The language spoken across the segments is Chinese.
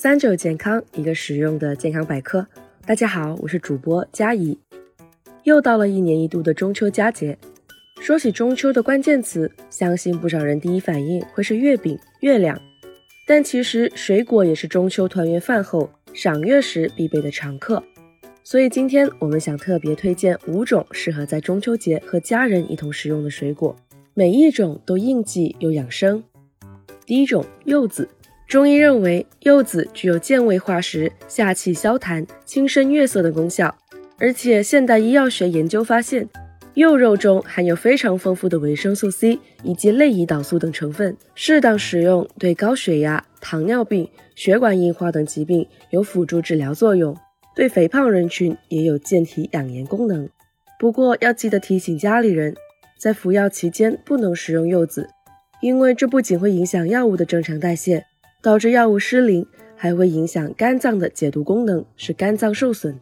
三九健康，一个实用的健康百科。大家好，我是主播佳怡。又到了一年一度的中秋佳节，说起中秋的关键词，相信不少人第一反应会是月饼、月亮。但其实水果也是中秋团圆饭后赏月时必备的常客。所以今天我们想特别推荐五种适合在中秋节和家人一同食用的水果，每一种都应季又养生。第一种柚子，中医认为柚子具有健胃化食、下气消痰、清身悦色的功效，而且现代医药学研究发现，柚肉中含有非常丰富的维生素 C 以及类胰岛素等成分，适当食用对高血压、糖尿病、血管硬化等疾病有辅助治疗作用。对肥胖人群也有健体养颜功能，不过要记得提醒家里人，在服药期间不能食用柚子，因为这不仅会影响药物的正常代谢，导致药物失灵，还会影响肝脏的解毒功能，使肝脏受损。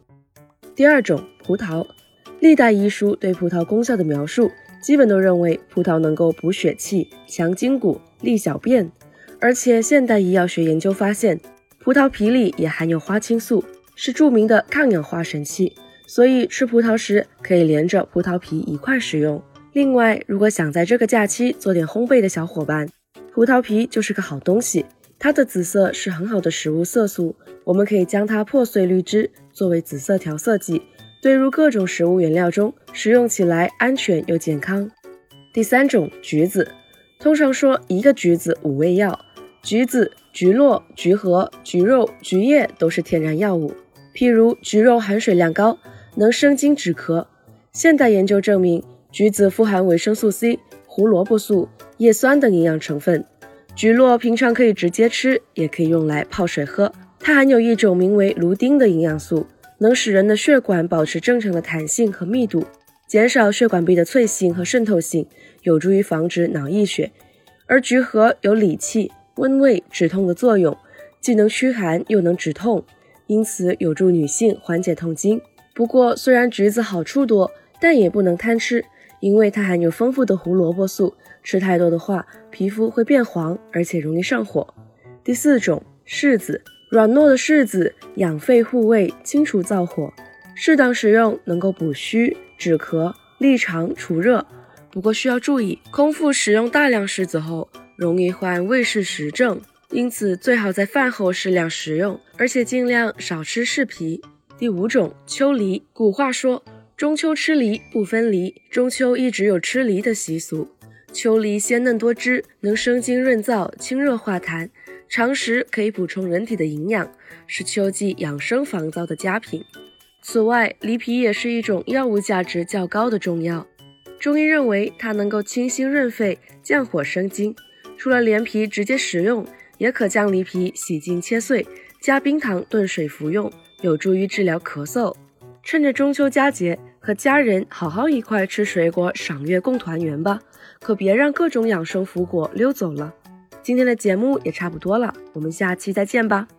第二种，葡萄，历代医书对葡萄功效的描述，基本都认为葡萄能够补血气、强筋骨、利小便，而且现代医药学研究发现，葡萄皮里也含有花青素。是著名的抗氧化神器，所以吃葡萄时可以连着葡萄皮一块食用。另外，如果想在这个假期做点烘焙的小伙伴，葡萄皮就是个好东西。它的紫色是很好的食物色素，我们可以将它破碎滤汁作为紫色调色剂，兑入各种食物原料中，食用起来安全又健康。第三种，橘子，通常说一个橘子五味药，橘子、橘络、橘核、橘肉、橘叶都是天然药物。譬如橘肉含水量高，能生津止咳。现代研究证明，橘子富含维生素 C、胡萝卜素、叶酸等营养成分。橘络平常可以直接吃，也可以用来泡水喝。它含有一种名为芦丁的营养素，能使人的血管保持正常的弹性和密度，减少血管壁的脆性和渗透性，有助于防止脑溢血。而橘核有理气、温胃、止痛的作用，既能驱寒又能止痛。因此有助女性缓解痛经。不过，虽然橘子好处多，但也不能贪吃，因为它含有丰富的胡萝卜素，吃太多的话，皮肤会变黄，而且容易上火。第四种，柿子，软糯的柿子养肺护胃，清除燥火，适当食用能够补虚、止咳、利肠、除热。不过需要注意，空腹食用大量柿子后，容易患胃湿实症。因此，最好在饭后适量食用，而且尽量少吃柿皮。第五种，秋梨。古话说，中秋吃梨不分离，中秋一直有吃梨的习俗。秋梨鲜嫩多汁，能生津润燥、清热化痰，常食可以补充人体的营养，是秋季养生防燥的佳品。此外，梨皮也是一种药物价值较高的中药，中医认为它能够清心润肺、降火生津。除了连皮直接食用。也可将梨皮洗净切碎，加冰糖炖水服用，有助于治疗咳嗽。趁着中秋佳节，和家人好好一块吃水果，赏月共团圆吧，可别让各种养生福果溜走了。今天的节目也差不多了，我们下期再见吧。